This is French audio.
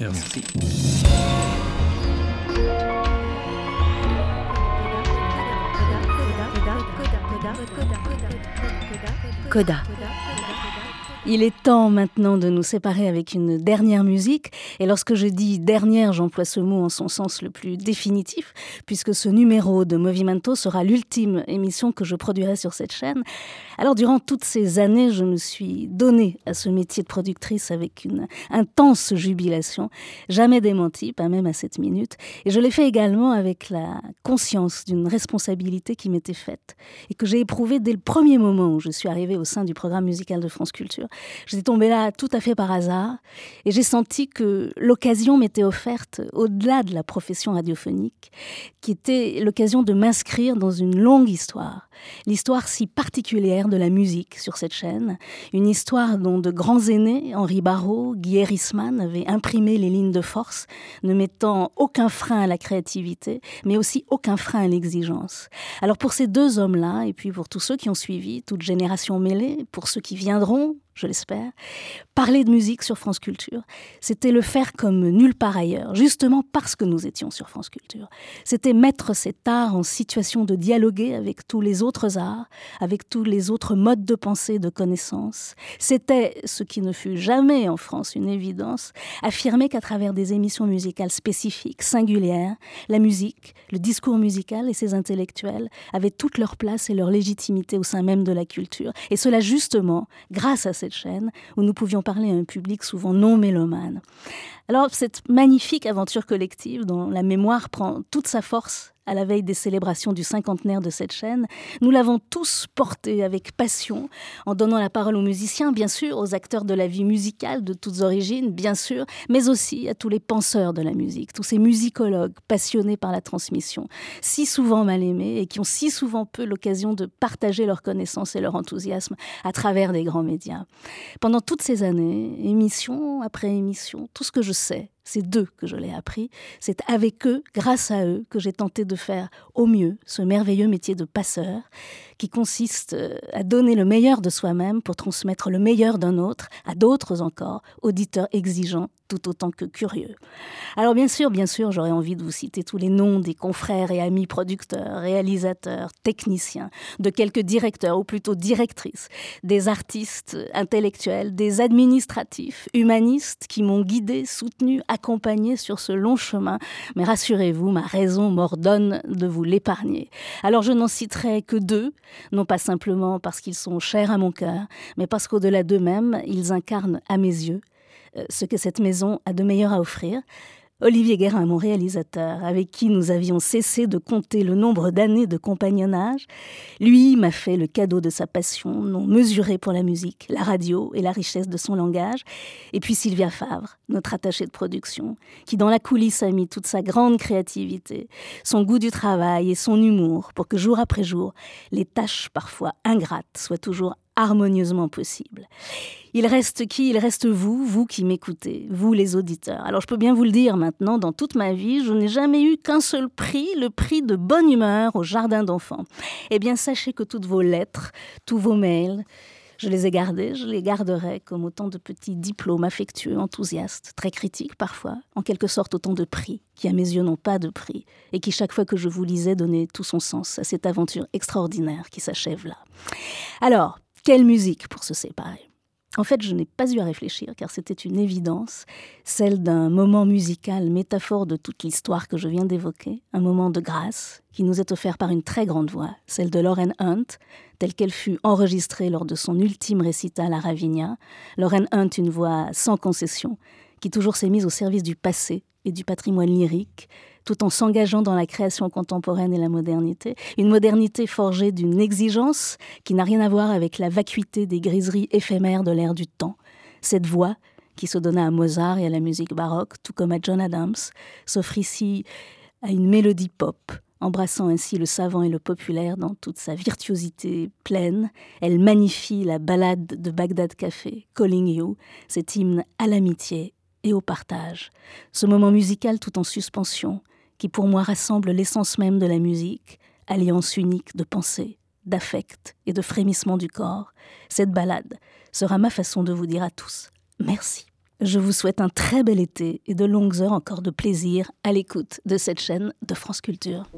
Merci. Coda. Il est temps maintenant de nous séparer avec une dernière musique. Et lorsque je dis dernière, j'emploie ce mot en son sens le plus définitif, puisque ce numéro de Movimento sera l'ultime émission que je produirai sur cette chaîne. Alors, durant toutes ces années, je me suis donnée à ce métier de productrice avec une intense jubilation, jamais démentie, pas même à cette minute. Et je l'ai fait également avec la conscience d'une responsabilité qui m'était faite et que j'ai éprouvée dès le premier moment où je suis arrivée au sein du programme musical de France Culture. J'étais tombée là tout à fait par hasard et j'ai senti que l'occasion m'était offerte au-delà de la profession radiophonique, qui était l'occasion de m'inscrire dans une longue histoire, l'histoire si particulière de la musique sur cette chaîne, une histoire dont de grands aînés, Henri Barrault, Guy Erisman, avaient imprimé les lignes de force, ne mettant aucun frein à la créativité, mais aussi aucun frein à l'exigence. Alors pour ces deux hommes-là, et puis pour tous ceux qui ont suivi, toute génération mêlée, pour ceux qui viendront, je l'espère, parler de musique sur France Culture, c'était le faire comme nulle part ailleurs, justement parce que nous étions sur France Culture. C'était mettre cet art en situation de dialoguer avec tous les autres arts, avec tous les autres modes de pensée, de connaissance. C'était, ce qui ne fut jamais en France une évidence, affirmer qu'à travers des émissions musicales spécifiques, singulières, la musique, le discours musical et ses intellectuels avaient toute leur place et leur légitimité au sein même de la culture. Et cela justement grâce à chaîne où nous pouvions parler à un public souvent non mélomane. Alors cette magnifique aventure collective dont la mémoire prend toute sa force à la veille des célébrations du cinquantenaire de cette chaîne, nous l'avons tous porté avec passion, en donnant la parole aux musiciens, bien sûr, aux acteurs de la vie musicale de toutes origines, bien sûr, mais aussi à tous les penseurs de la musique, tous ces musicologues passionnés par la transmission, si souvent mal aimés et qui ont si souvent peu l'occasion de partager leurs connaissances et leur enthousiasme à travers des grands médias. Pendant toutes ces années, émission après émission, tout ce que je sais, c'est d'eux que je l'ai appris. C'est avec eux, grâce à eux, que j'ai tenté de faire au mieux ce merveilleux métier de passeur qui consiste euh, à donner le meilleur de soi-même pour transmettre le meilleur d'un autre à d'autres encore, auditeurs exigeants tout autant que curieux. Alors bien sûr, bien sûr, j'aurais envie de vous citer tous les noms des confrères et amis producteurs, réalisateurs, techniciens, de quelques directeurs ou plutôt directrices, des artistes intellectuels, des administratifs, humanistes qui m'ont guidé, soutenu, accompagné sur ce long chemin. Mais rassurez-vous, ma raison m'ordonne de vous l'épargner. Alors je n'en citerai que deux, non pas simplement parce qu'ils sont chers à mon cœur, mais parce qu'au-delà d'eux-mêmes, ils incarnent à mes yeux euh, ce que cette maison a de meilleur à offrir. Olivier Guérin, mon réalisateur, avec qui nous avions cessé de compter le nombre d'années de compagnonnage, lui m'a fait le cadeau de sa passion non mesurée pour la musique, la radio et la richesse de son langage. Et puis Sylvia Favre, notre attachée de production, qui dans la coulisse a mis toute sa grande créativité, son goût du travail et son humour pour que jour après jour, les tâches parfois ingrates soient toujours harmonieusement possible. Il reste qui? Il reste vous, vous qui m'écoutez, vous les auditeurs. Alors je peux bien vous le dire maintenant, dans toute ma vie, je n'ai jamais eu qu'un seul prix, le prix de bonne humeur au jardin d'enfants. Eh bien sachez que toutes vos lettres, tous vos mails, je les ai gardés, je les garderai comme autant de petits diplômes affectueux, enthousiastes, très critiques parfois, en quelque sorte autant de prix, qui à mes yeux n'ont pas de prix, et qui chaque fois que je vous lisais donnait tout son sens à cette aventure extraordinaire qui s'achève là. Alors, quelle musique pour se séparer en fait, je n'ai pas eu à réfléchir, car c'était une évidence, celle d'un moment musical métaphore de toute l'histoire que je viens d'évoquer, un moment de grâce qui nous est offert par une très grande voix, celle de Lauren Hunt, telle qu'elle fut enregistrée lors de son ultime récital à Ravinia. Lauren Hunt, une voix sans concession, qui toujours s'est mise au service du passé et du patrimoine lyrique, tout en s'engageant dans la création contemporaine et la modernité, une modernité forgée d'une exigence qui n'a rien à voir avec la vacuité des griseries éphémères de l'ère du temps. Cette voix, qui se donna à Mozart et à la musique baroque, tout comme à John Adams, s'offre ici à une mélodie pop, embrassant ainsi le savant et le populaire dans toute sa virtuosité pleine. Elle magnifie la ballade de Bagdad Café, Calling You, cet hymne à l'amitié et au partage, ce moment musical tout en suspension, qui pour moi rassemble l'essence même de la musique, alliance unique de pensée, d'affect et de frémissement du corps. Cette balade sera ma façon de vous dire à tous merci. Je vous souhaite un très bel été et de longues heures encore de plaisir à l'écoute de cette chaîne de France Culture.